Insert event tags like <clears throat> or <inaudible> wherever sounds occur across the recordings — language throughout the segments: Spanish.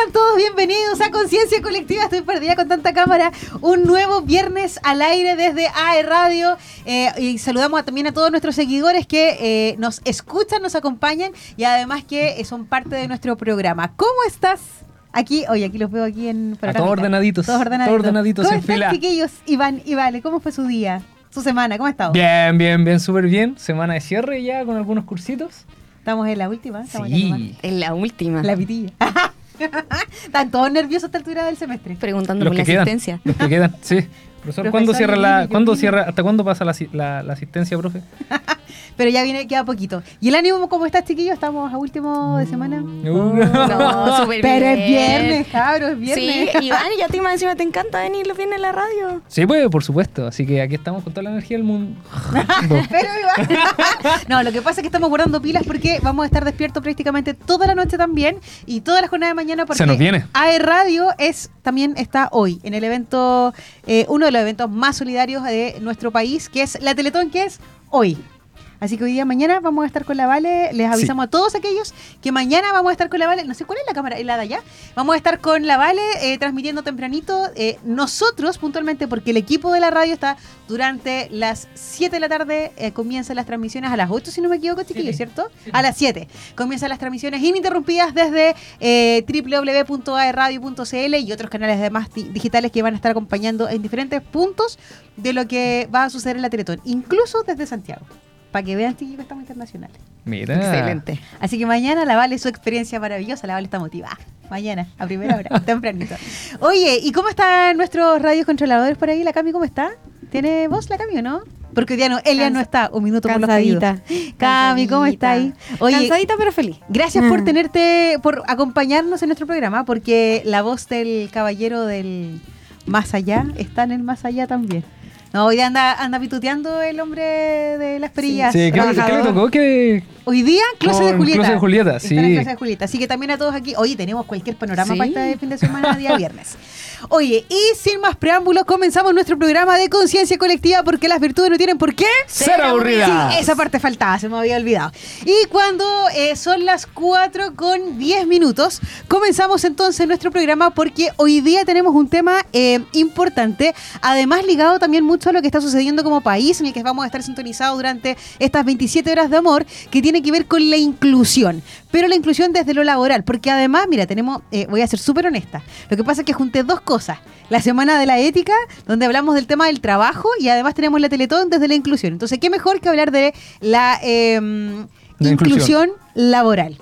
sean todos bienvenidos a Conciencia Colectiva. Estoy perdida con tanta cámara. Un nuevo viernes al aire desde AE Radio. Eh, y saludamos también a todos nuestros seguidores que eh, nos escuchan, nos acompañan y además que eh, son parte de nuestro programa. ¿Cómo estás? Aquí, oye, aquí los veo aquí en a todos ordenaditos. Todos ordenaditos. Todos ordenaditos ¿Cómo en están, fila. chiquillos? Iván y Vale, ¿cómo fue su día? Su semana, ¿cómo ha estado? Bien, bien, bien, súper bien. Semana de cierre ya con algunos cursitos. Estamos en la última. Estamos en la. Sí. En la última. La pitilla. <laughs> <laughs> Están todos nerviosos a esta altura del semestre. Preguntando Los por que la quedan. asistencia. Los que quedan, sí. Profesor, ¿cuándo cierra la, ¿cuándo cierra, hasta cuándo pasa la, la- la asistencia, profe? <laughs> Pero ya viene, queda poquito. ¿Y el ánimo cómo está, chiquillos? Estamos a último de semana. Uh. <laughs> No, súper Pero bien. es viernes, cabros, es viernes. Sí, Iván, y a ti <laughs> más encima te encanta venir los viernes a la radio. Sí, pues, por supuesto. Así que aquí estamos con toda la energía del mundo. Pero igual. no, lo que pasa es que estamos guardando pilas porque vamos a estar despiertos prácticamente toda la noche también y toda la jornada de mañana porque Se nos viene. AE Radio es también está hoy en el evento, eh, uno los eventos más solidarios de nuestro país, que es la Teletón, que es hoy. Así que hoy día mañana vamos a estar con la Vale. Les avisamos a todos aquellos que mañana vamos a estar con la Vale. No sé cuál es la cámara, ¿Es la de allá. Vamos a estar con la Vale eh, transmitiendo tempranito. eh, nosotros, puntualmente, porque el equipo de la radio está durante las 7 de la tarde. eh, comienzan las transmisiones a las 8, si no me equivoco, chiquillos, ¿cierto? A las 7. Comienzan las transmisiones ininterrumpidas desde eh, www.aerradio.cl y otros canales además di- digitales que van a estar acompañando en diferentes puntos de lo que va a suceder en la Teletón, incluso desde Santiago. Para que vean, chiquillos, que estamos internacionales. Mira. Excelente. Así que mañana la Vale, su experiencia maravillosa, la Vale está motivada. Mañana, a primera hora, <laughs> tempranito. Oye, ¿y cómo están nuestros radios controladores por ahí? ¿La Cami cómo está? ¿Tiene voz la Cami o no? Porque hoy día no, Elia Cansa- no está, un minuto por los Cansadita. caídos. Cami, ¿cómo está ahí? Oye, Cansadita pero feliz. gracias por tenerte, por acompañarnos en nuestro programa, porque la voz del caballero del más allá está en el más allá también. No, hoy día anda, anda pituteando el hombre de las perillas. Sí, ¿qué, qué le trabajador. tocó? Que Hoy día, Closet de Julieta. Closet de Julieta, sí. en Closet de Julieta. Así que también a todos aquí. Oye, tenemos cualquier panorama Sí. para este fin de semana, día viernes. <laughs> Oye, y sin más preámbulos, comenzamos nuestro programa de conciencia colectiva porque las virtudes no tienen por qué. ser aburrida. Sí, esa parte faltaba, se me había olvidado. Y cuando eh, son las 4 con 10 minutos, comenzamos entonces nuestro programa porque hoy día tenemos un tema eh, importante, además ligado también mucho a lo que está sucediendo como país, en el que vamos a estar sintonizados durante estas 27 horas de amor, que tiene que ver con la inclusión. Pero la inclusión desde lo laboral, porque además, mira, tenemos, eh, voy a ser súper honesta, lo que pasa es que junté dos cosas. La semana de la ética, donde hablamos del tema del trabajo, y además tenemos la Teletón desde la inclusión. Entonces, ¿qué mejor que hablar de la La inclusión. inclusión. laboral?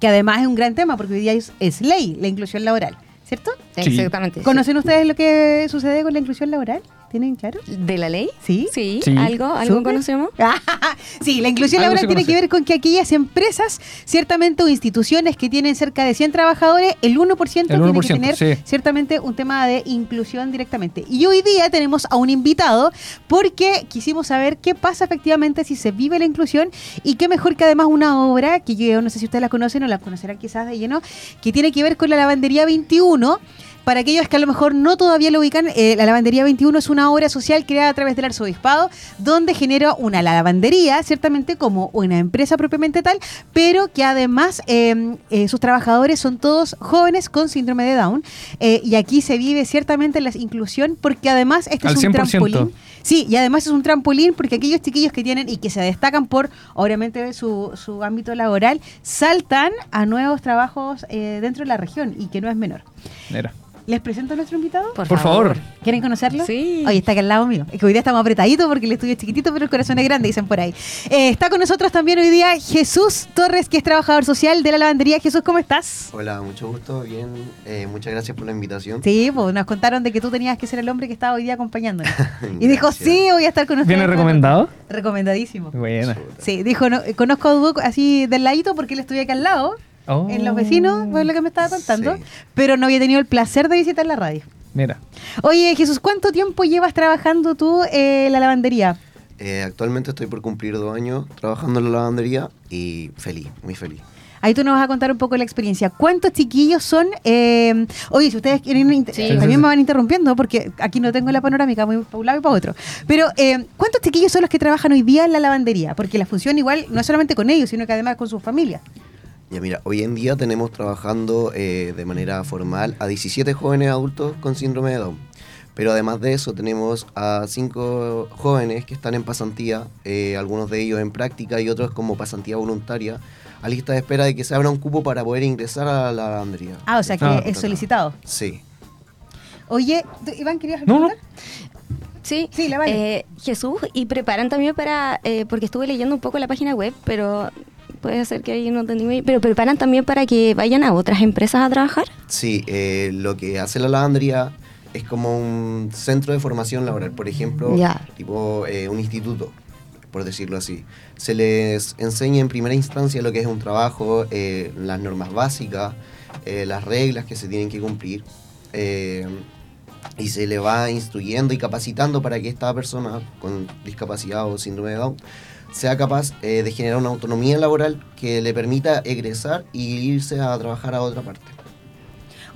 Que además es un gran tema, porque hoy día es, es ley la inclusión laboral, ¿cierto? Sí. Exactamente. ¿Conocen ustedes lo que sucede con la inclusión laboral? ¿Tienen claro? ¿De la ley? Sí. Sí, Sí. algo, algo conocemos. <laughs> sí, la inclusión laboral tiene conoce. que ver con que aquellas empresas, ciertamente, o instituciones que tienen cerca de 100 trabajadores, el 1%, El tiene 1%, que tener sí. ciertamente un tema de inclusión directamente. Y hoy día tenemos a un invitado porque quisimos saber qué pasa efectivamente si se vive la inclusión y qué mejor que además una obra, que yo no sé si ustedes la conocen o la conocerán quizás de lleno, que tiene que ver con la lavandería 21. Para aquellos que a lo mejor no todavía lo ubican, eh, la Lavandería 21 es una obra social creada a través del arzobispado, donde genera una lavandería, ciertamente como una empresa propiamente tal, pero que además eh, eh, sus trabajadores son todos jóvenes con síndrome de Down. y aquí se vive ciertamente la inclusión, porque además este Al es un 100%. trampolín. Sí, y además es un trampolín porque aquellos chiquillos que tienen y que se destacan por, obviamente, su, su ámbito laboral, saltan a nuevos trabajos eh, dentro de la región y que no es menor. Mira. ¿Les presento a nuestro invitado? Por favor. ¿Quieren conocerlo? Sí. Oye, está aquí al lado mío. Es que hoy día estamos apretaditos porque el estudio es chiquitito, pero el corazón es grande, dicen por ahí. Eh, está con nosotros también hoy día Jesús Torres, que es trabajador social de la lavandería. Jesús, ¿cómo estás? Hola, mucho gusto, bien. Eh, muchas gracias por la invitación. Sí, pues nos contaron de que tú tenías que ser el hombre que estaba hoy día acompañándonos. <laughs> Y dijo, sí, voy a estar con ustedes. ¿Viene recomendado? Recomendadísimo. Buena. Sí, dijo, no, conozco a Duoc así del ladito porque él estudia acá al lado, Oh. en los vecinos, fue lo que me estaba contando, Sí. pero no había tenido el placer de visitar la radio. Mira. Oye, Jesús, ¿cuánto tiempo llevas trabajando tú en la lavandería? Eh, actualmente estoy por cumplir dos años trabajando en la lavandería y feliz, muy feliz. Ahí tú nos vas a contar un poco la experiencia. ¿Cuántos chiquillos son? eh, oye, si ustedes quieren, Sí. eh, también me van interrumpiendo porque aquí no tengo la panorámica, muy para un lado y para otro. Pero, eh, ¿cuántos chiquillos son los que trabajan hoy día en la lavandería? Porque la función igual no es solamente con ellos, sino que además con sus familias. Ya mira, hoy en día tenemos trabajando eh, de manera formal a 17 jóvenes adultos con síndrome de Down. Pero además de eso tenemos a 5 jóvenes que están en pasantía, eh, algunos de ellos en práctica y otros como pasantía voluntaria, a lista de espera de que se abra un cupo para poder ingresar a la lavandería. Ah, o sea que Ah, es solicitado. Sí. Oye, ¿tú, Iván, ¿querías No, no. preguntar? Sí, Sí, la vale. eh, Jesús, y preparan también para, eh, porque estuve leyendo un poco la página web, pero puede ser que ahí no entendí pero preparan también para que vayan a otras empresas a trabajar. Sí, eh, lo que hace la lavandería es como un centro de formación laboral, por ejemplo, tipo eh, un instituto, por decirlo así. Se les enseña en primera instancia lo que es un trabajo, eh, las normas básicas, las reglas que se tienen que cumplir, y se le va instruyendo y capacitando para que esta persona con discapacidad o síndrome de Down sea capaz eh, de generar una autonomía laboral que le permita egresar y irse a trabajar a otra parte.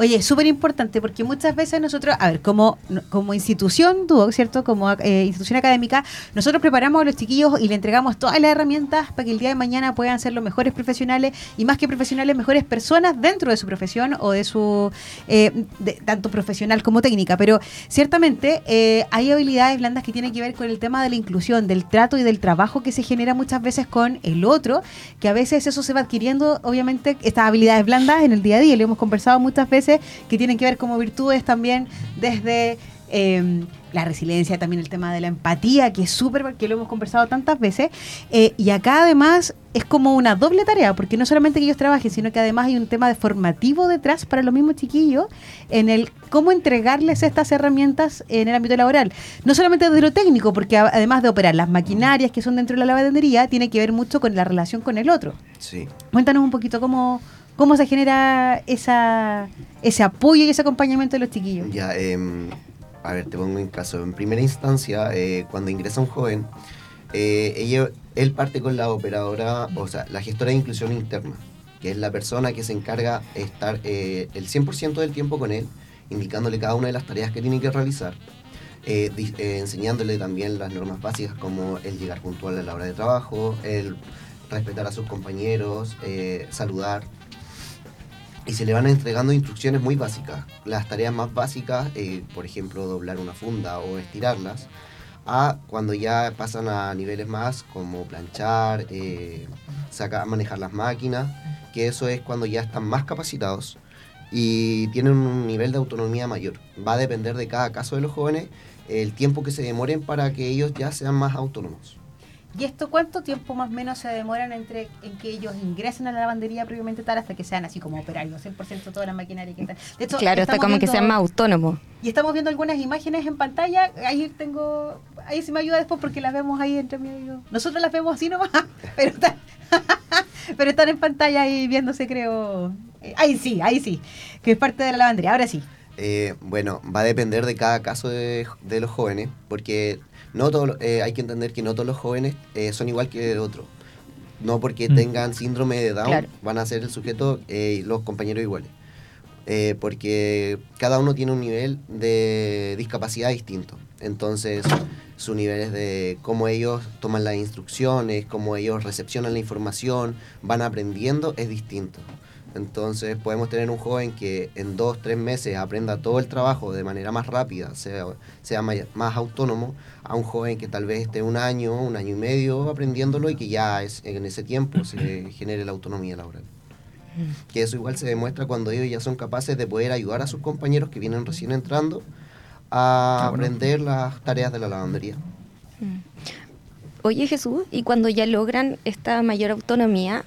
Oye, es súper importante porque muchas veces nosotros, a ver, como, como institución Duoc, ¿cierto? Como eh, institución académica, nosotros preparamos a los chiquillos y le entregamos todas las herramientas para que el día de mañana puedan ser los mejores profesionales y más que profesionales, mejores personas dentro de su profesión o de su, eh, tanto profesional como técnica. Pero ciertamente eh, hay habilidades blandas que tienen que ver con el tema de la inclusión, del trato y del trabajo que se genera muchas veces con el otro, que a veces eso se va adquiriendo, obviamente, estas habilidades blandas en el día a día. Lo hemos conversado muchas veces que tienen que ver como virtudes también desde eh, la resiliencia, también el tema de la empatía, que es súper, porque lo hemos conversado tantas veces. Eh, y acá además es como una doble tarea, porque no solamente que ellos trabajen, sino que además hay un tema de formativo detrás para los mismos chiquillos en el cómo entregarles estas herramientas en el ámbito laboral. No solamente de lo técnico, porque además de operar las maquinarias que son dentro de la lavandería, tiene que ver mucho con la relación con el otro. Sí. Cuéntanos un poquito cómo, cómo se genera ese apoyo y ese acompañamiento de los chiquillos. Ya, em, a ver, te pongo en caso. En primera instancia, eh, cuando ingresa un joven, eh, él parte con la operadora, o sea, la gestora de inclusión interna, que es la persona que se encarga de estar eh, el 100% del tiempo con él, indicándole cada una de las tareas que tiene que realizar, enseñándole también las normas básicas como el llegar puntual a la hora de trabajo, el respetar a sus compañeros, saludar, y se le van entregando instrucciones muy básicas. Las tareas más básicas, eh, por ejemplo, doblar una funda o estirarlas, a cuando ya pasan a niveles más como planchar, eh, sacar, manejar las máquinas, que eso es cuando ya están más capacitados y tienen un nivel de autonomía mayor. Va a depender de cada caso de los jóvenes el tiempo que se demoren para que ellos ya sean más autónomos. ¿Y esto cuánto tiempo más o menos se demoran entre en que ellos ingresen a la lavandería previamente tal hasta que sean así como operarios, 100% toda la maquinaria que están? De hecho, claro, está estamos como que sean más autónomos. Y estamos viendo algunas imágenes en pantalla. Ahí tengo. Ahí sí me ayuda después porque las vemos ahí entre medio. Nosotros las vemos así nomás, <laughs> pero están, <laughs> pero están en pantalla ahí viéndose, creo. Eh, Ahí sí, ahí sí. Que es parte de la lavandería. Ahora sí. Eh, bueno, va a depender de cada caso de, de los jóvenes, porque no todos, los- eh, hay que entender que no todos los jóvenes eh, son igual que el otro. No porque Mm. tengan síndrome de Down Claro. van a ser el sujeto eh, y los compañeros iguales. Porque cada uno tiene un nivel de discapacidad distinto. Entonces, sus niveles de cómo ellos toman las instrucciones, cómo ellos recepcionan la información, van aprendiendo, es distinto. Entonces podemos tener un joven que en dos, tres meses aprenda todo el trabajo de manera más rápida, sea, sea may- más autónomo, a un joven que tal vez esté un año, un año y medio aprendiéndolo y que ya es, en ese tiempo se genere la autonomía laboral. Que eso igual se demuestra cuando ellos ya son capaces de poder ayudar a sus compañeros que vienen recién entrando a Ah, bueno. aprender las tareas de la lavandería. Oye Jesús, y cuando ya logran esta mayor autonomía,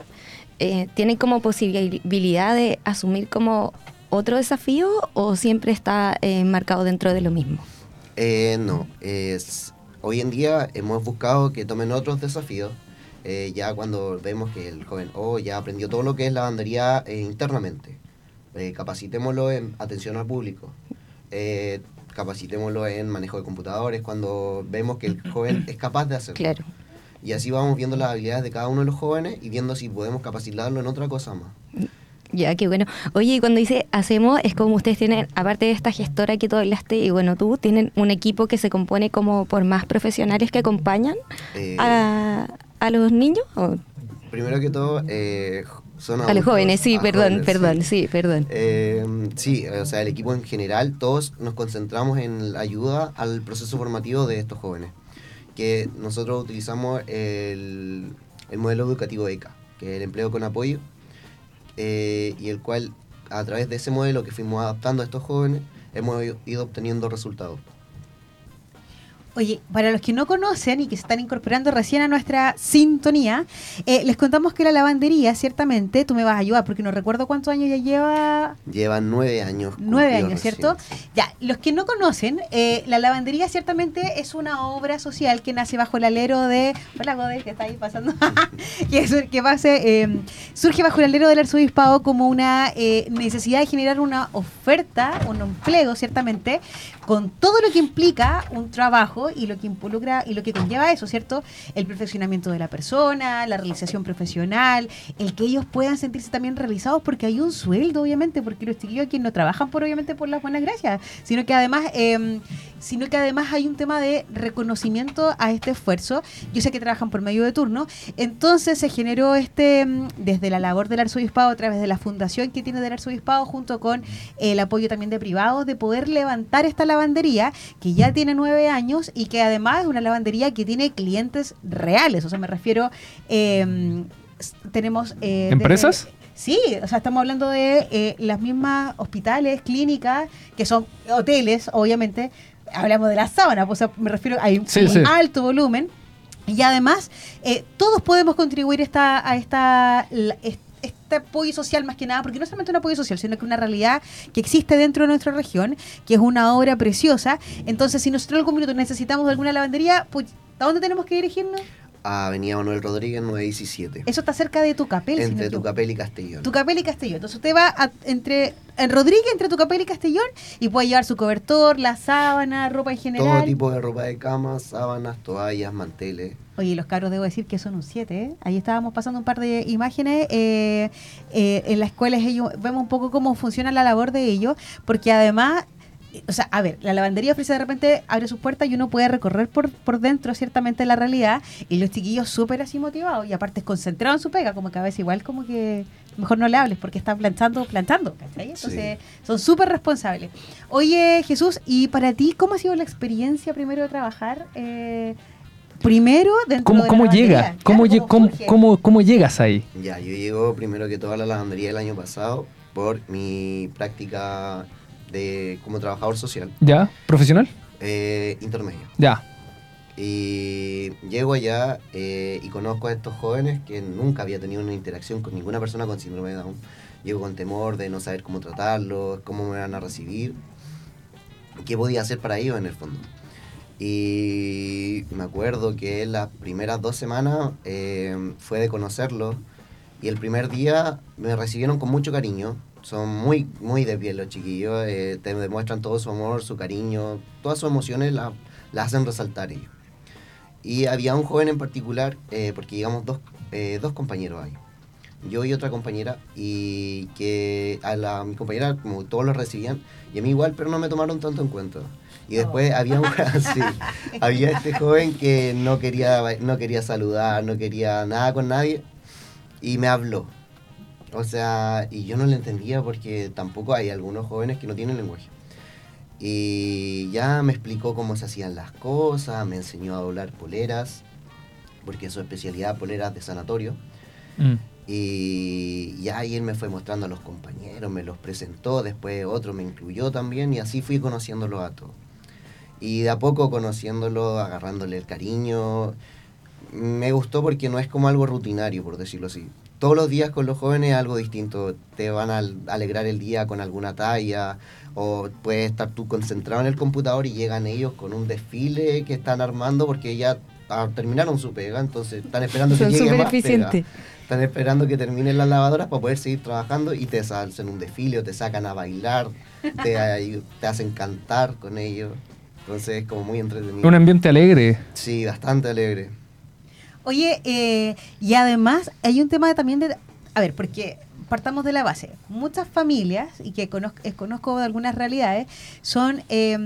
eh, ¿tienen como posibilidad de asumir como otro desafío o siempre está eh, marcado dentro de lo mismo? Eh, no, es, hoy en día hemos buscado que tomen otros desafíos. eh, ya cuando vemos que el joven oh, ya aprendió todo lo que es lavandería eh, internamente, Eh, capacitémoslo en atención al público, capacitémoslo en manejo de computadores, cuando vemos que el joven es capaz de hacerlo. Claro. Y así vamos viendo las habilidades de cada uno de los jóvenes y viendo si podemos capacitarlo en otra cosa más. Ya, qué bueno. Oye, y cuando dice hacemos, es como ustedes tienen, aparte de esta gestora que tú hablaste, y bueno, tú, tienen un equipo que se compone como por más profesionales que acompañan Eh, a, a los niños. ¿o? Primero que todo, eh, son A los jóvenes, sí, perdón, jóvenes, perdón, sí. sí, perdón. Eh, sí, o sea, el equipo en general, todos nos concentramos en la ayuda al proceso formativo de estos jóvenes. Que nosotros utilizamos el, el modelo educativo ECA, que es el empleo con apoyo, eh, y el cual, a través de ese modelo que fuimos adaptando a estos jóvenes, hemos ido obteniendo resultados. Oye, para los que no conocen y que se están incorporando recién a nuestra sintonía, eh, les contamos que la lavandería, ciertamente, tú me vas a ayudar porque no recuerdo cuántos años ya lleva. Llevan nueve años. Nueve años, recién. ¿cierto? Ya, los que no conocen, eh, la lavandería ciertamente es una obra social que nace bajo el alero de. Hola, Godel, que está ahí pasando. <laughs> que es- que base, eh, surge bajo el alero del arzobispado como una eh, necesidad de generar una oferta, un empleo, ciertamente, con todo lo que implica un trabajo y lo que involucra y lo que conlleva eso, ¿cierto? El perfeccionamiento de la persona, la realización profesional, el que ellos puedan sentirse también realizados porque hay un sueldo, obviamente, porque los chiquillos aquí no trabajan por obviamente por las buenas gracias, sino que además, eh, sino que además hay un tema de reconocimiento a este esfuerzo. Yo sé que trabajan por medio de turno, entonces se generó este mm, desde la labor del arzobispado a través de la fundación que tiene del arzobispado junto con el apoyo también de privados de poder levantar esta lavandería que ya tiene nueve años y que además es una lavandería que tiene clientes reales. O sea, me refiero, eh, tenemos... eh, ¿Empresas? desde- Sí, o sea, estamos hablando de eh, las mismas hospitales, clínicas, que son hoteles, obviamente. Hablamos de la sábana, pues, o sea, me refiero a un Sí, un sí. alto volumen. Y además, eh, todos podemos contribuir esta, a esta, la- est- este apoyo social más que nada, porque no solamente un apoyo social, sino que una realidad que existe dentro de nuestra región, que es una obra preciosa. Entonces, si nosotros en algún minuto necesitamos de alguna lavandería, pues, ¿a dónde tenemos que dirigirnos? Avenida Manuel Rodríguez 917. Eso está cerca de Tucapel. entre. Tucapel y Castellón. Tucapel y Castellón. Entonces usted va a- entre en Rodríguez, entre Tucapel y Castellón, y puede llevar su cobertor, la sábana, ropa en general. Todo tipo de ropa de cama, sábanas, toallas, manteles. Oye, los cabros debo decir que son un 7, ¿eh? Ahí estábamos pasando un par de imágenes eh, eh, en las cuales ellos vemos un poco cómo funciona la labor de ellos, porque además, o sea, a ver, la lavandería ofrece de repente, abre sus puertas y uno puede recorrer por, por dentro ciertamente la realidad, y los chiquillos súper así motivados, y aparte concentrados en su pega, como que a veces igual como que mejor no le hables porque están planchando, planchando, ¿cachai? Entonces son súper responsables. Oye, Jesús, ¿y para ti cómo ha sido la experiencia primero de trabajar? eh, Primero, dentro ¿Cómo, de la cómo lavandería? llega? Claro, ¿Cómo, cómo, cómo, cómo llegas ahí? Ya, yo llego primero que todo a la lavandería el año pasado por mi práctica de como trabajador social ¿Ya? ¿Profesional? eh, intermedio. Ya. Y llego allá eh, y conozco a estos jóvenes que nunca había tenido una interacción con ninguna persona con síndrome de Down. Llego con temor de no saber cómo tratarlos, cómo me van a recibir, qué podía hacer para ellos en el fondo. Y me acuerdo que las primeras dos semanas eh, fue de conocerlos y el primer día me recibieron con mucho cariño. Son muy, muy de piel los chiquillos, eh, te demuestran todo su amor, su cariño, todas sus emociones las hacen resaltar ellos. Y había un joven en particular, eh, porque llegamos dos, eh, dos compañeros ahí. Yo y otra compañera, y que a la, mi compañera, como todos los recibían, y a mí igual, pero no me tomaron tanto en cuenta. Y después había, un, <laughs> <laughs> sí, había este joven que no quería, no quería saludar, no quería nada con nadie, y me habló. O sea, y yo no le entendía porque tampoco hay algunos jóvenes que no tienen lenguaje. Y ya me explicó cómo se hacían las cosas, me enseñó a doblar poleras, porque su especialidad poleras de sanatorio. Mm. Y ya ahí él me fue mostrando a los compañeros, me los presentó, después otro me incluyó también y así fui conociéndolos a todos. Y de a poco conociéndolo, agarrándole el cariño, me gustó porque no es como algo rutinario, por decirlo así. Todos los días con los jóvenes es algo distinto. Te van a al- alegrar el día con alguna talla, o puedes estar tú concentrado en el computador y llegan ellos con un desfile que están armando porque ya ah, terminaron su pega, entonces están esperando que llegue más pega. eficientes. Están esperando que terminen las lavadoras para poder seguir trabajando y te hacen un desfile o te sacan a bailar, te, <laughs> te hacen cantar con ellos. Entonces es como muy entretenido. Un ambiente alegre. Sí, bastante alegre. Oye, eh, y además hay un tema también de... A ver, porque partamos de la base. Muchas familias, y que conozco, eh, conozco de algunas realidades, son... eh,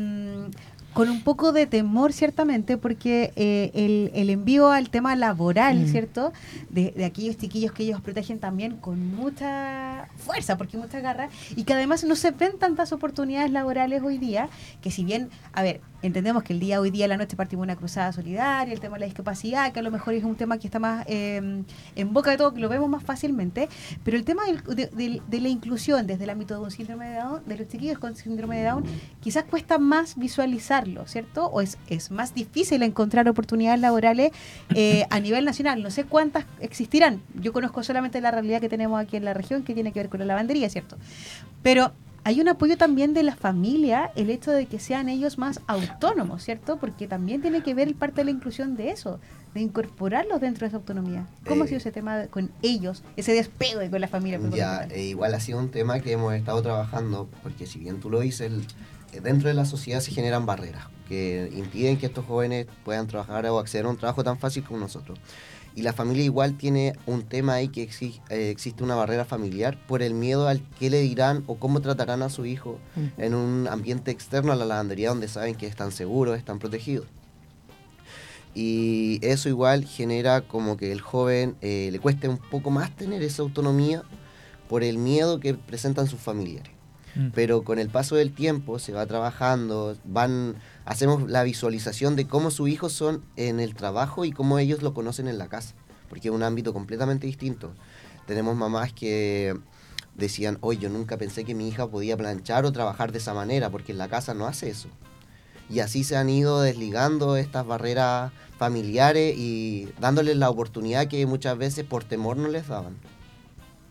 con un poco de temor, ciertamente, porque eh, el, el, envío al tema laboral, mm. ¿cierto? De, de, aquellos chiquillos que ellos protegen también con mucha fuerza, porque mucha garra, y que además no se ven tantas oportunidades laborales hoy día, que si bien, a ver, entendemos que el día hoy día, la noche partimos una cruzada solidaria, el tema de la discapacidad, que a lo mejor es un tema que está más eh, en boca de todo, que lo vemos más fácilmente, pero el tema de, de, la inclusión desde el ámbito de un síndrome de Down, de los chiquillos con síndrome de Down, quizás cuesta más visualizarlo, ¿cierto? O es, es más difícil encontrar oportunidades laborales eh, a nivel nacional. No sé cuántas existirán. Yo conozco solamente la realidad que tenemos aquí en la región, que tiene que ver con la lavandería, ¿cierto? Pero hay un apoyo también de la familia, el hecho de que sean ellos más autónomos, ¿cierto? Porque también tiene que ver parte de la inclusión de eso, de incorporarlos dentro de esa autonomía. ¿Cómo ha sido eh, ese tema con ellos, ese despego con la familia? Ya, eh, igual ha sido un tema que hemos estado trabajando, porque si bien tú lo dices, dentro de la sociedad se generan barreras que impiden que estos jóvenes puedan trabajar o acceder a un trabajo tan fácil como nosotros. Y la familia igual tiene un tema ahí que eh, existe una barrera familiar por el miedo al qué le dirán o cómo tratarán a su hijo en un ambiente externo a la lavandería donde saben que están seguros, están protegidos. Y eso igual genera como que el joven eh, le cueste un poco más tener esa autonomía por el miedo que presentan sus familiares. Mm. Pero con el paso del tiempo se va trabajando, van hacemos la visualización de cómo sus hijos son en el trabajo y cómo ellos lo conocen en la casa, porque es un ámbito completamente distinto. Tenemos mamás que decían, hoy yo nunca pensé que mi hija podía planchar o trabajar de esa manera, porque en la casa no hace eso. Y así se han ido desligando estas barreras familiares y dándoles la oportunidad que muchas veces por temor no les daban.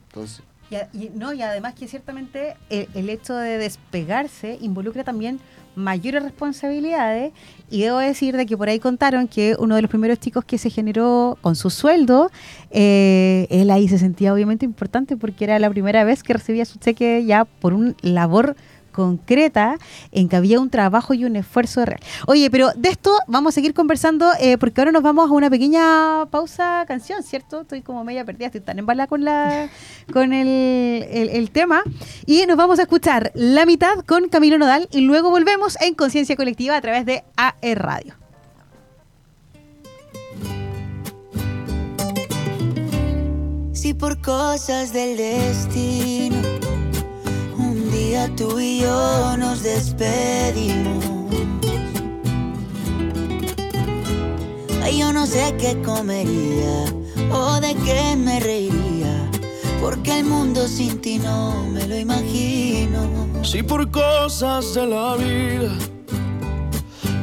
Entonces... Y, no, y además que ciertamente el hecho de despegarse involucra también mayores responsabilidades. Y debo decir de que por ahí contaron que uno de los primeros chicos que se generó con su sueldo, eh, él ahí se sentía obviamente importante porque era la primera vez que recibía su cheque ya por un labor concreta en que había un trabajo y un esfuerzo real. Oye, pero de esto vamos a seguir conversando eh, porque ahora nos vamos a una pequeña pausa canción, ¿cierto? Estoy como media perdida, estoy tan embalada con, la, <laughs> con el, el tema. Y nos vamos a escuchar la mitad con Camilo Nodal y luego volvemos en Conciencia Colectiva a través de AE Radio. Si por cosas del destino tú y yo nos despedimos. Ay, yo no sé qué comería o de qué me reiría, porque el mundo sin ti no me lo imagino. Si por cosas de la vida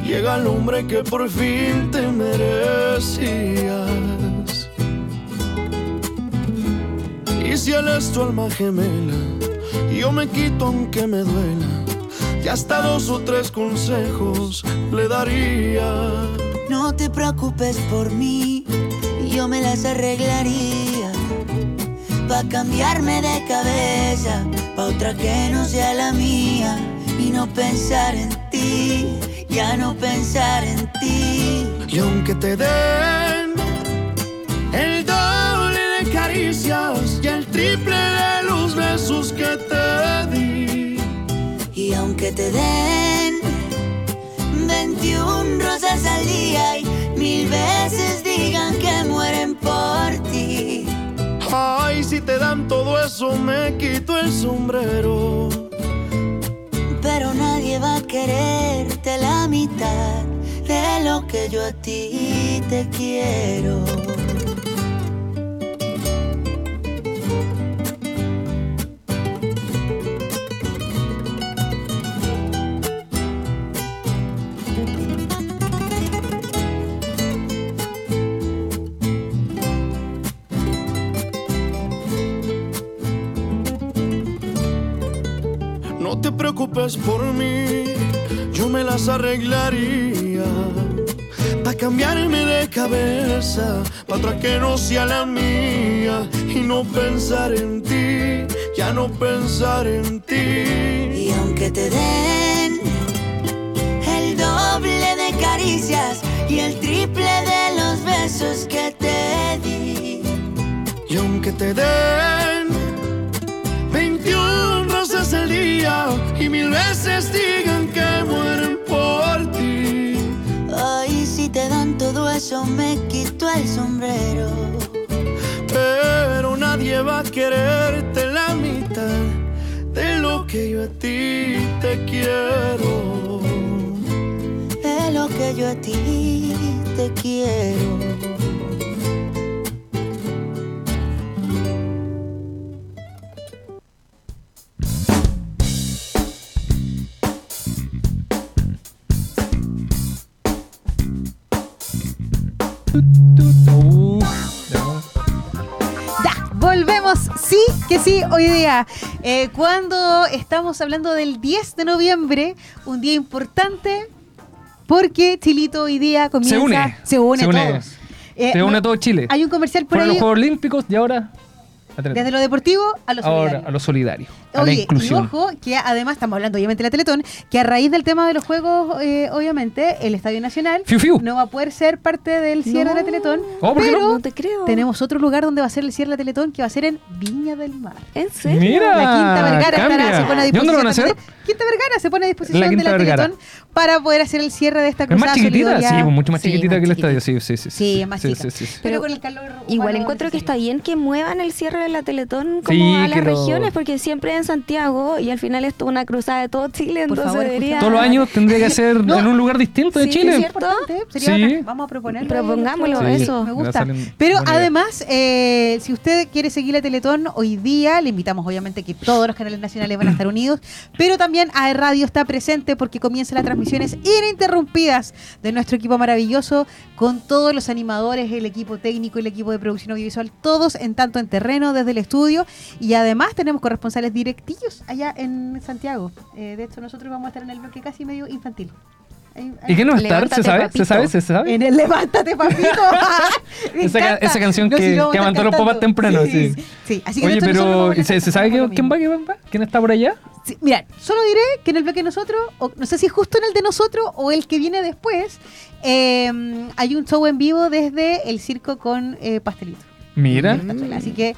llega el hombre que por fin te merecías. Y si él es tu alma gemela yo me quito aunque me duela. Y hasta dos o tres consejos le daría. No te preocupes por mí, yo me las arreglaría. Pa' cambiarme de cabeza, pa' otra que no sea la mía. Y no pensar en ti, ya no pensar en ti. Y aunque te den el doble de caricias y el triple besos que te di. Y aunque te den 21 rosas al día y mil veces digan que mueren por ti. Ay, si te dan todo eso, me quito el sombrero. Pero nadie va a quererte la mitad de lo que yo a ti te quiero. Preocupes por mí, yo me las arreglaría. Pa' cambiarme de cabeza, pa' otra que no sea la mía. Y no pensar en ti, ya no pensar en ti. Y aunque te den el doble de caricias y el triple de los besos que te di. Y aunque te den mil veces digan que mueren por ti. Ay, si te dan todo eso, me quito el sombrero. Pero nadie va a quererte la mitad de lo que yo a ti te quiero. De lo que yo a ti te quiero. Sí hoy día. Eh, cuando estamos hablando del 10 de noviembre, un día importante, porque Chilito hoy día comienza. Se une. Se une, Se une. todos. Eh, Se une no- todo Chile. Hay un comercial por Fueron los ahí, Juegos Olímpicos y ahora. Desde lo deportivo a lo Ahora solidario. a lo solidario. A la Oye, y inclusión. ojo, que además estamos hablando obviamente de la Teletón, que a raíz del tema de los juegos, eh, obviamente, el Estadio Nacional Fiu, fiu. no va a poder ser parte del cierre de la. Teletón, Oh, pero No te creo. tenemos otro lugar donde va a ser el cierre de la Teletón, que va a ser en Viña del Mar. ¿En serio? Mira, La Quinta Vergara cambia. estará, se pone a ¿Y dónde disposición. lo van a hacer? Quinta Vergara se pone a disposición La de la Vergara. Teletón para poder hacer el cierre de esta Es más cruzada chiquitita, sí, solidaria. pues, mucho más Sí, chiquitita más que el chiquitita. estadio, sí, sí, sí. Sí, es más sí, chica. sí, sí, sí. Pero con el calor Igual encuentro que está bien que muevan el cierre de la Teletón como Sí, a las regiones, porque siempre en Santiago y al final esto es una cruzada de todo Chile, Por entonces favor, debería... Todos los años tendría que <laughs> ser No. en un lugar distinto de Sí, Chile. importante, sería Sí. Vamos a proponerlo. Propongámoslo, Sí. eso. Me gusta. Pero además, eh, si usted quiere seguir la Teletón hoy día, le invitamos obviamente que todos los canales nacionales van a estar unidos, pero también a Radio está presente porque comienzan las transmisiones ininterrumpidas de nuestro equipo maravilloso con todos los animadores, el equipo técnico, el equipo de producción audiovisual, todos en tanto en terreno desde el estudio y además tenemos corresponsales directillos allá en Santiago. Eh, de hecho, nosotros vamos a estar en el bloque casi medio infantil. ¿Y qué no va a estar? ¿Se sabe? ¿Se sabe? ¿Se sabe? en el Levántate, papito. <laughs> Esa ca- esa canción No, que- sí, que a estar aguantó los papás temprano, sí. sí. así que Oye, pero ¿se, se sabe que- quién va, quién va? ¿Quién está por allá? Sí, mira, solo diré que en el bloque de nosotros, o no sé si justo en el de nosotros o el que viene después, eh, hay un show en vivo desde el circo con eh, pastelito. Mira. Así que,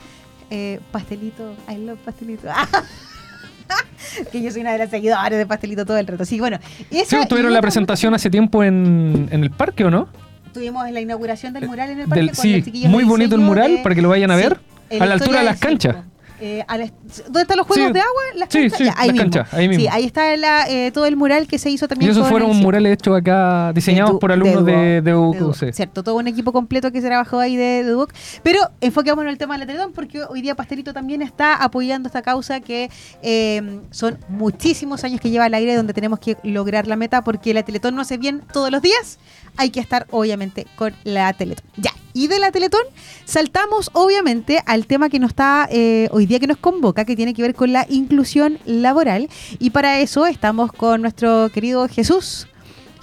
eh, pastelito, I love pastelito. <laughs> que yo soy una de las seguidoras de pastelito todo el rato. Que bueno, Sí, esa tuvieron la presentación hace tiempo en, en el parque, ¿o no? Tuvimos la inauguración del mural en el parque. Del- con sí, muy bonito el mural de- para que lo vayan a Sí, ver. A la altura de las canchas. circo. Eh, a la- ¿Dónde están los juegos Sí. de agua? Las Sí, canchas. sí, Ya, ahí las mismo. canchas, ahí mismo. Sí, ahí está la, eh, todo el mural que se hizo Y también. esos con fueron el- murales hechos acá, diseñados Du- por alumnos de, de de UC. Duoc, Cierto, todo un equipo completo que se trabajó ahí de, de. Pero enfoquémonos en el tema de la Teletón porque hoy día Pastelito también está apoyando esta causa que eh, son muchísimos años que lleva al aire donde tenemos que lograr la meta porque la Teletón no hace bien todos los días. Hay que estar obviamente con la Teletón. Ya, y de la Teletón saltamos obviamente al tema que nos está eh, hoy día que nos convoca, que tiene que ver con la inclusión laboral. Y para eso estamos con nuestro querido Jesús.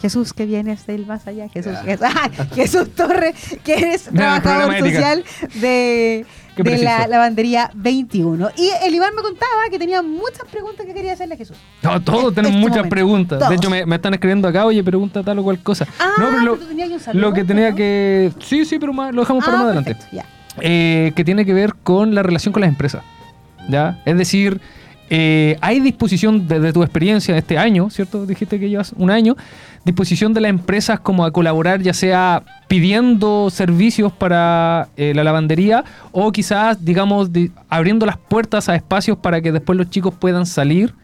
Jesús, que vienes del más allá. Jesús. Jesús, <laughs> ah, Jesús Torres, que eres trabajador social de, Qué de la lavandería 21. Y el Iván me contaba que tenía muchas preguntas que quería hacerle a Jesús. No, todos En tenemos este muchas momento. preguntas. Todos. De hecho, me, me están escribiendo acá, oye, pregunta tal o cual cosa. Ah, no, pero lo, tú tenías un saludo, lo que tenía ¿no? que. Sí, sí, pero más- lo dejamos para Ah, más adelante. perfecto, ya. Eh, que tiene que ver con la relación con las empresas. ¿Ya? Es decir, eh, hay disposición desde tu experiencia este año, ¿cierto? Dijiste que llevas un año, disposición de las empresas como a colaborar, ya sea pidiendo servicios para eh, la lavandería o quizás, digamos, di- abriendo las puertas a espacios para que después los chicos puedan salir,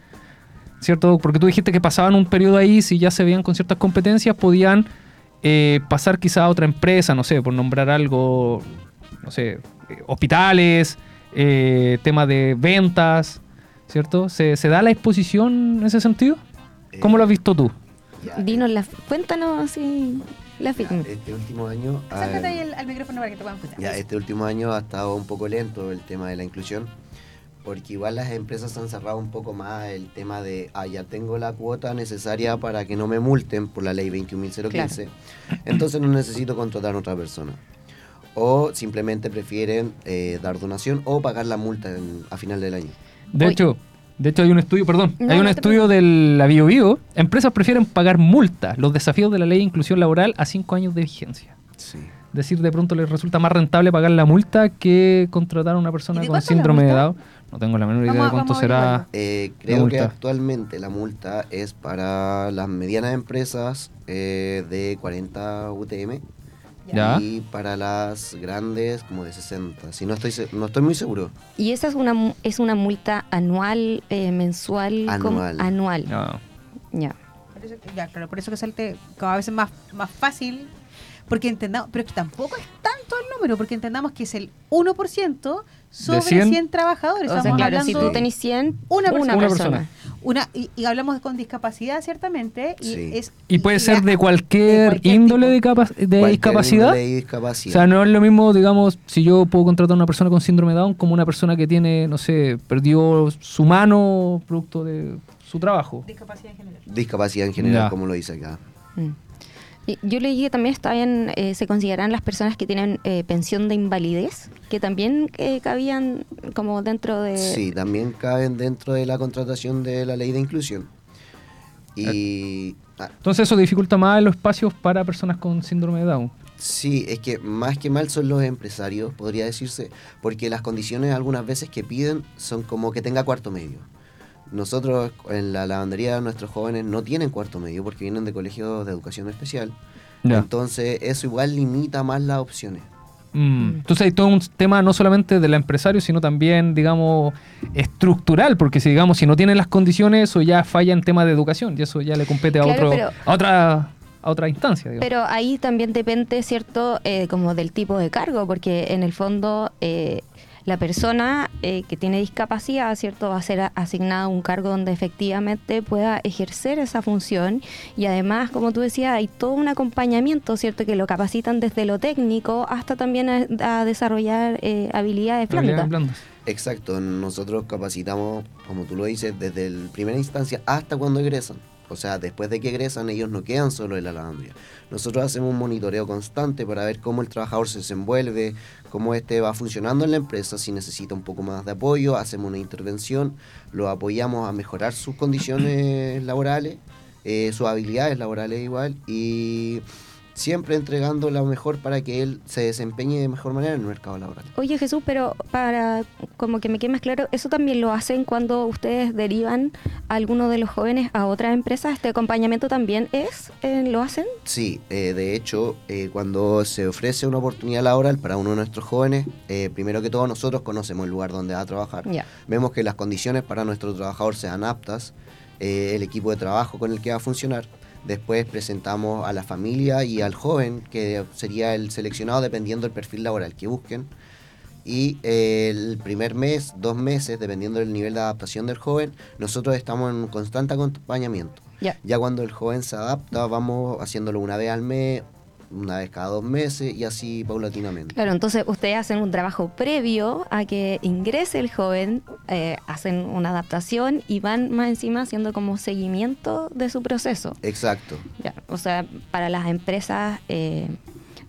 ¿cierto? Porque tú dijiste que pasaban un periodo ahí, si ya se veían con ciertas competencias, podían eh, pasar quizá a otra empresa, no sé, por nombrar algo, no sé, eh, hospitales, eh, tema de ventas, ¿cierto? ¿Se, se da la exposición en ese sentido? ¿Cómo lo has visto tú? Ya, Dinos la, cuéntanos así la ya. Este último año. ah, Acércate ahí al, al micrófono para que te puedan escuchar. Ya, este último año ha estado un poco lento el tema de la inclusión, porque igual las empresas han cerrado un poco más el tema de, ah, ya tengo la cuota necesaria para que no me multen por la ley 21.015, entonces no necesito contratar a otra persona. O simplemente prefieren eh, dar donación o pagar la multa en- a final del año. De hecho, de hecho hay un estudio, perdón, No, hay un no estudio de la BioBio. Empresas prefieren pagar multa, los desafíos de la ley de inclusión laboral a cinco años de vigencia. Sí. Es decir, de pronto les resulta más rentable pagar la multa que contratar a una persona ¿Y de con síndrome de? Down. No tengo la menor idea Vamos de cuánto será. Eh, La creo que actualmente la multa es para las medianas empresas eh, de 40 UTM Ya. Y para las grandes, como de 60. Si no estoy, se- no estoy muy seguro. ¿Y esa es una, mu- es una multa anual, eh, mensual? Anual. Anual, No. ya. Ya, claro, por eso que salte como a veces más, más fácil. Porque entendamos, pero que tampoco es tanto el número, porque entendamos que es el 1% sobre 100, 100 trabajadores. O sea, Estamos claro, si hablando tú tenés 100, Una persona. Una persona. Una y, y hablamos con discapacidad ciertamente y Sí. es Y puede y ser de cualquier, cualquier índole tipo. de, capa- de Cualquier discapacidad. índole de O discapacidad. sea, no es lo mismo, digamos, si yo puedo contratar a una persona con síndrome de Down como una persona que tiene, no sé, perdió su mano producto de su trabajo. discapacidad en general. discapacidad en general, Ya. como lo dice acá. Mm. Y yo leí que también está bien, eh, se consideran las personas que tienen eh, pensión de invalidez, que también eh, cabían como dentro de... Sí, también caben dentro de la contratación de la ley de inclusión. Y ah, Entonces eso dificulta más los espacios para personas con síndrome de Down. sí, es que más que mal son los empresarios, podría decirse, porque las condiciones algunas veces que piden son como que tenga cuarto medio. Nosotros en la lavandería nuestros jóvenes no tienen cuarto medio porque vienen de colegios de educación especial. Entonces eso igual limita más las opciones. Mm. Entonces hay todo un tema no solamente del empresario, sino también, digamos, estructural, porque si digamos, si no tienen las condiciones, eso ya falla en tema de educación y eso ya le compete a, Claro, otro, pero- a otra a otra instancia. digamos. Pero ahí también depende, ¿cierto?, eh, como del tipo de cargo, porque en el fondo eh, la persona eh, que tiene discapacidad, ¿cierto?, va a ser asignada a un cargo donde efectivamente pueda ejercer esa función y además, como tú decías, hay todo un acompañamiento, ¿cierto?, que lo capacitan desde lo técnico hasta también a, a desarrollar eh, habilidades blandas. Exacto, nosotros capacitamos, como tú lo dices, desde el primera instancia hasta cuando egresan. O sea, después de que egresan, ellos no quedan solo en la lavandería. Nosotros hacemos un monitoreo constante para ver cómo el trabajador se desenvuelve, cómo este va funcionando en la empresa, si necesita un poco más de apoyo, hacemos una intervención, lo apoyamos a mejorar sus condiciones <clears throat> laborales, eh, sus habilidades laborales igual, y siempre entregando lo mejor para que él se desempeñe de mejor manera en el mercado laboral. Oye Jesús, pero para como que me quede más claro, ¿eso también lo hacen cuando ustedes derivan a alguno de los jóvenes a otras empresas? ¿Este acompañamiento también es? eh, ¿Lo hacen? Sí, eh, de hecho, eh, cuando se ofrece una oportunidad laboral para uno de nuestros jóvenes, eh, primero que todo nosotros conocemos el lugar donde va a trabajar. Vemos que las condiciones para nuestro trabajador sean aptas, el equipo de trabajo con el que va a funcionar. Después presentamos a la familia y al joven, que sería el seleccionado dependiendo del perfil laboral que busquen. Y eh, el primer mes, dos meses, dependiendo del nivel de adaptación del joven, nosotros estamos en un constante acompañamiento. Ya. Ya cuando el joven se adapta, vamos haciéndolo una vez al mes, una vez cada dos meses y así paulatinamente. Claro, entonces ustedes hacen un trabajo previo a que ingrese el joven, eh, hacen una adaptación y van más encima haciendo como seguimiento de su proceso. Exacto. Ya, o sea, para las empresas eh,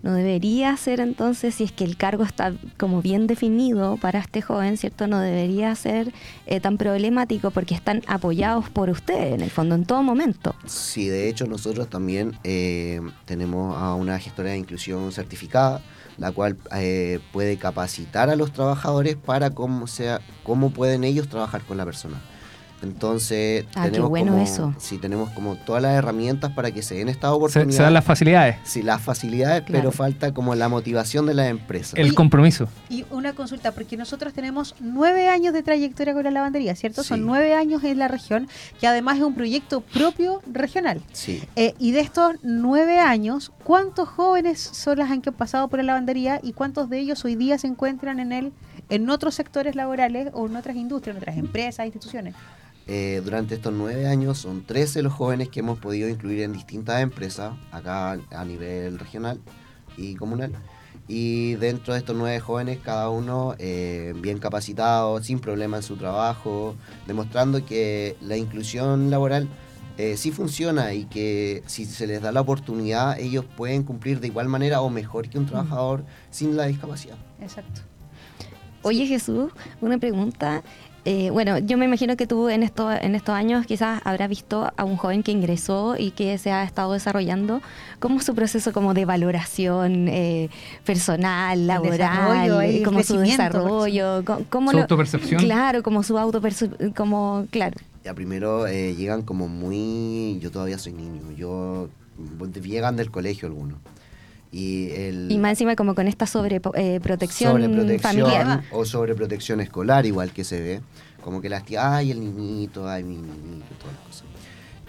no debería ser entonces, si es que el cargo está como bien definido para este joven, ¿cierto? No debería ser eh, tan problemático porque están apoyados por ustedes, en el fondo, en todo momento. Sí, de hecho nosotros también eh, tenemos a una gestora de inclusión certificada, la cual eh, puede capacitar a los trabajadores para cómo, sea, cómo pueden ellos trabajar con la persona. Entonces, Ah, qué tenemos bueno como, eso. Sí, tenemos como todas las herramientas para que se den estas Se, oportunidades. se dan las facilidades, Sí, las facilidades, Claro. pero falta como la motivación de la empresa. el compromiso. Y una consulta, porque nosotros tenemos nueve años de trayectoria con la lavandería, ¿cierto? Son nueve años en la región, que además es un proyecto propio regional. Sí. Eh, y de estos nueve años, ¿cuántos jóvenes son las que han pasado por la lavandería y cuántos de ellos hoy día se encuentran en el, en otros sectores laborales o en otras industrias, en otras empresas, instituciones? Eh, durante estos nueve años son 13 los jóvenes que hemos podido incluir en distintas empresas, acá a nivel regional y comunal. Y dentro de estos nueve jóvenes, cada uno eh, bien capacitado, sin problema en su trabajo, demostrando que la inclusión laboral eh, sí funciona y que si se les da la oportunidad, ellos pueden cumplir de igual manera o mejor que un trabajador sin la discapacidad. Exacto. Oye Jesús, una pregunta. Eh, bueno, yo me imagino que tú en, esto, en estos años quizás habrás visto a un joven que ingresó y que se ha estado desarrollando. ¿Cómo es su proceso como de valoración eh, personal, laboral, como su desarrollo? ¿Cómo, cómo Su lo- autopercepción. Claro, como su autopercepción, como, claro. Ya primero eh, llegan como muy... Yo todavía soy niño, yo... Llegan del colegio algunos. Y, el, Y más encima como con esta sobreprotección sobreprotección familiar. o sobreprotección escolar igual que se ve. Como que las tías, ay, el niñito, ay, mi niñito, todas las cosas.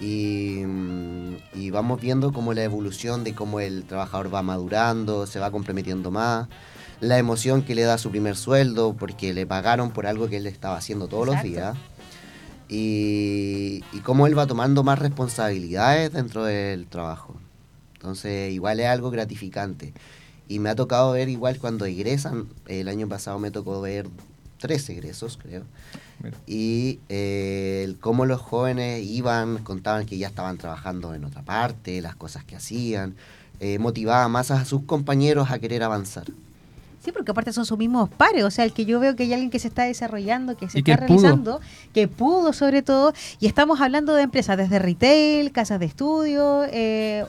Y, mm, y vamos viendo como la evolución de cómo el trabajador va madurando, se va comprometiendo más, la emoción que le da su primer sueldo porque le pagaron por algo que él estaba haciendo todos Exacto. los días. Y, y cómo él va tomando más responsabilidades dentro del trabajo. Entonces, igual es algo gratificante. Y me ha tocado ver igual cuando egresan, el año pasado me tocó ver tres egresos, creo. Mira. Y eh, cómo los jóvenes iban, contaban que ya estaban trabajando en otra parte, las cosas que hacían, eh, motivaba más a sus compañeros a querer avanzar. Sí, porque aparte son sus mismos pares, o sea, el que yo veo que hay alguien que se está desarrollando, que se que está pudo. realizando, que pudo sobre todo, y estamos hablando de empresas desde retail, casas de estudio, eh,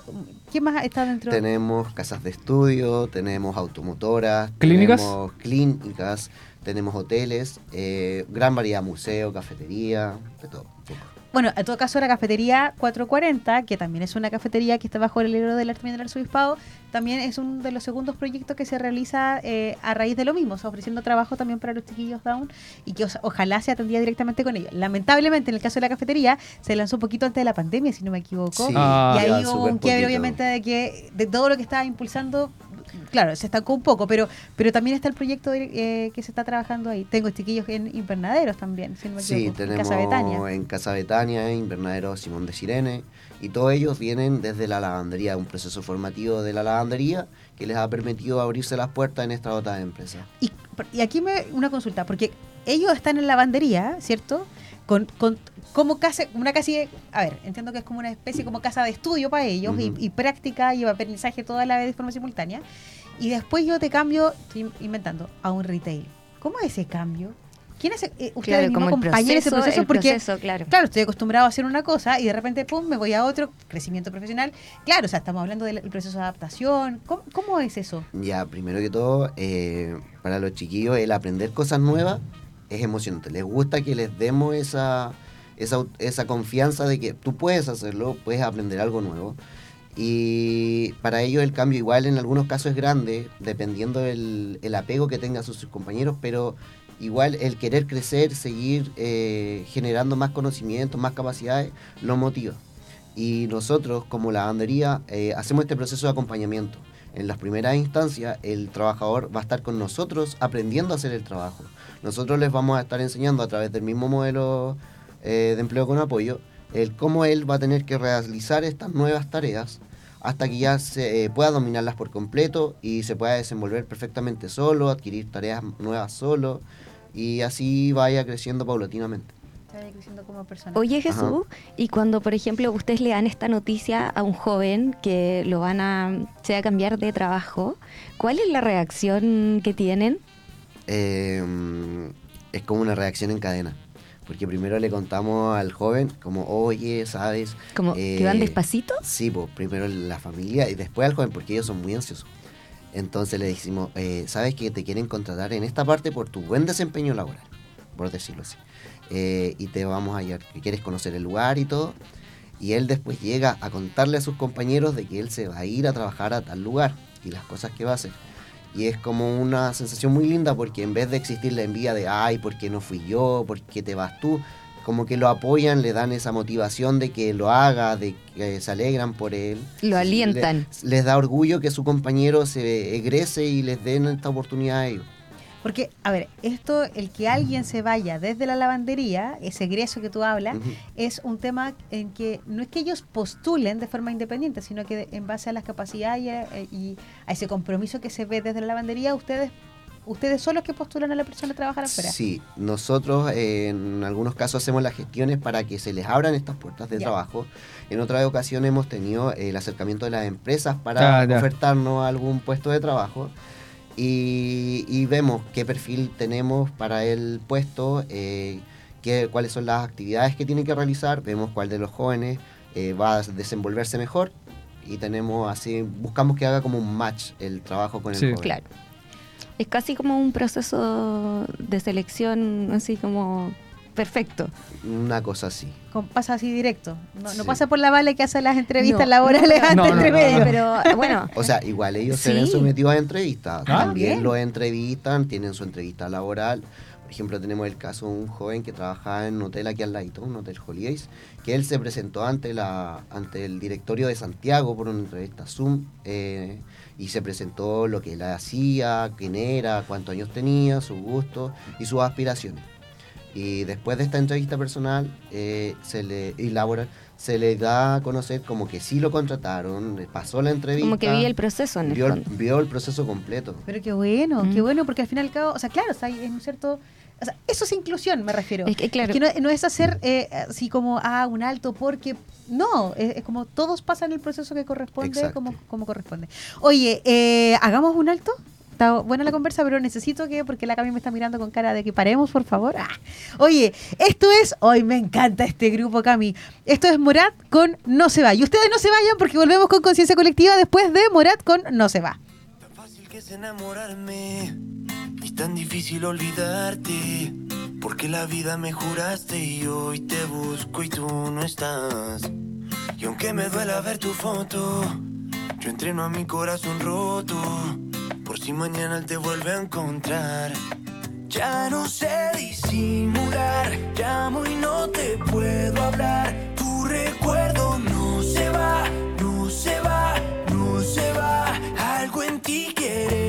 ¿qué más está dentro? Tenemos casas de estudio, tenemos automotoras, ¿Clínicas? tenemos clínicas, tenemos hoteles, eh, gran variedad de museo, cafetería, de todo. un poco. Bueno, en todo caso la cafetería 440, que también es una cafetería que está bajo el libro del arte del arzobispado, también es uno de los segundos proyectos que se realiza eh, a raíz de lo mismo, o sea, ofreciendo trabajo también para los chiquillos down y que o sea, ojalá se atendía directamente con ellos. Lamentablemente, en el caso de la cafetería, se lanzó un poquito antes de la pandemia, si no me equivoco, Sí, Ah. y ya, ahí hubo súper un quiebre poquito. obviamente de que de todo lo que estaba impulsando claro, se estancó un poco, pero pero también está el proyecto eh, que se está trabajando ahí. Tengo chiquillos en invernaderos también, si no me Sí, equivoco, en tenemos Casa Betania. en Casa Betania, Invernadero Simón de Sirene, y todos ellos vienen desde la lavandería, un proceso formativo de la lavandería que les ha permitido abrirse las puertas en esta otra empresa. Y, y aquí me una consulta, porque ellos están en lavandería, ¿cierto? Con, con como casa, una casi, a ver, entiendo que es como una especie como casa de estudio para ellos y, y práctica y aprendizaje toda la vez de forma simultánea. Y después yo te cambio, estoy inventando, a un retail. ¿Cómo es ese cambio? ¿Quién es, eh, ustedes Claro, ese proceso, el Porque, proceso, claro. claro, estoy acostumbrado a hacer una cosa y de repente, pum, me voy a otro, crecimiento profesional. Claro, o sea, estamos hablando del proceso de adaptación. ¿Cómo, cómo es eso? Ya, primero que todo, eh, para los chiquillos el aprender cosas nuevas es emocionante. Les gusta que les demos esa, esa, esa confianza de que tú puedes hacerlo, puedes aprender algo nuevo. Y para ellos el cambio igual en algunos casos es grande, dependiendo del el apego que tengan sus compañeros, pero igual el querer crecer, seguir eh, generando más conocimientos, más capacidades, lo motiva. Y nosotros, como lavandería, eh, hacemos este proceso de acompañamiento. En las primeras instancias, el trabajador va a estar con nosotros aprendiendo a hacer el trabajo. Nosotros les vamos a estar enseñando a través del mismo modelo eh, de empleo con apoyo el cómo él va a tener que realizar estas nuevas tareas hasta que ya se eh, pueda dominarlas por completo y se pueda desenvolver perfectamente solo, adquirir tareas nuevas solo y así vaya creciendo paulatinamente. Se vaya creciendo como. Oye Jesús, y cuando por ejemplo ustedes le dan esta noticia a un joven que lo van a, se va a cambiar de trabajo, ¿cuál es la reacción que tienen? eh, es como una reacción en cadena. Porque primero le contamos al joven, como, oye, ¿sabes? Como Eh, que van despacito. Sí, pues primero la familia y después al joven, porque ellos son muy ansiosos. Entonces le decimos, eh, ¿sabes que te quieren contratar en esta parte por tu buen desempeño laboral? Por decirlo así. Eh, y te vamos a ayudar, que quieres conocer el lugar y todo. Y él después llega a contarle a sus compañeros de que él se va a ir a trabajar a tal lugar y las cosas que va a hacer. Y es como una sensación muy linda porque en vez de existir la envidia de, ay, ¿por qué no fui yo? ¿Por qué te vas tú? Como que lo apoyan, le dan esa motivación de que lo haga, de que se alegran por él. Lo alientan. Le- les da orgullo que su compañero se egrese y les den esta oportunidad a ellos. Porque, a ver, esto, el que alguien se vaya desde la lavandería, ese egreso que tú hablas, es un tema en que no es que ellos postulen de forma independiente, sino que en base a las capacidades y a, y a ese compromiso que se ve desde la lavandería, ustedes ustedes son los que postulan a la persona a trabajar afuera. Sí, nosotros eh, en algunos casos hacemos las gestiones para que se les abran estas puertas de Ya. trabajo. En otras ocasiones hemos tenido eh, el acercamiento de las empresas para Ah, ya. ofertarnos algún puesto de trabajo y, y vemos qué perfil tenemos para el puesto, eh, qué- cuáles son las actividades que tienen que realizar, vemos cuál de los jóvenes eh, va a desenvolverse mejor y tenemos así, buscamos que haga como un match el trabajo con el Sí. joven. Claro. Es casi como un proceso de selección, así como perfecto. Una cosa así. Con- pasa así directo. No, pasa por la vale que hace las entrevistas No, laborales no, antes no, entre no, medio. no, Pero bueno, O sea, igual ellos se ven sometidos a entrevistas. Ah, También bien. los entrevistan, tienen su entrevista laboral. Por ejemplo, tenemos el caso de un joven que trabajaba en un hotel aquí al ladito, un hotel Holidays, que él se presentó ante, la, ante el directorio de Santiago por una entrevista Zoom eh, y se presentó lo que él hacía, quién era, cuántos años tenía, sus gustos y sus aspiraciones. Y después de esta entrevista personal eh, se le, y laboral, se le da a conocer como que sí lo contrataron, pasó la entrevista. como que vi el proceso en el vio, fondo. vio el proceso completo. Pero qué bueno, qué bueno, porque al fin y al cabo, o sea, claro, o sea, es un cierto... O sea, eso es inclusión, me refiero. Es que, claro. Es que no, no es hacer eh, así como, ah, un alto porque... No, es, es como todos pasan el proceso que corresponde Exacto. como, como corresponde. Oye, eh, hagamos un alto. Está buena la conversa, pero necesito que, porque la Cami me está mirando con cara de que paremos, por favor. Ah. Oye, esto es, hoy me encanta este grupo, Cami. Esto es Morat con No se va. Y ustedes no se vayan porque volvemos con Conciencia Colectiva después de Morat con No se va. Tan fácil que es enamorarme y tan difícil olvidarte. Porque la vida me juraste y hoy te busco y tú no estás. Y aunque me duela ver tu foto, yo entreno a mi corazón roto. Por si mañana él te vuelve a encontrar. Ya no sé disimular, llamo y no te puedo hablar. Tu recuerdo no se va, no se va, no se va. Algo en ti quiere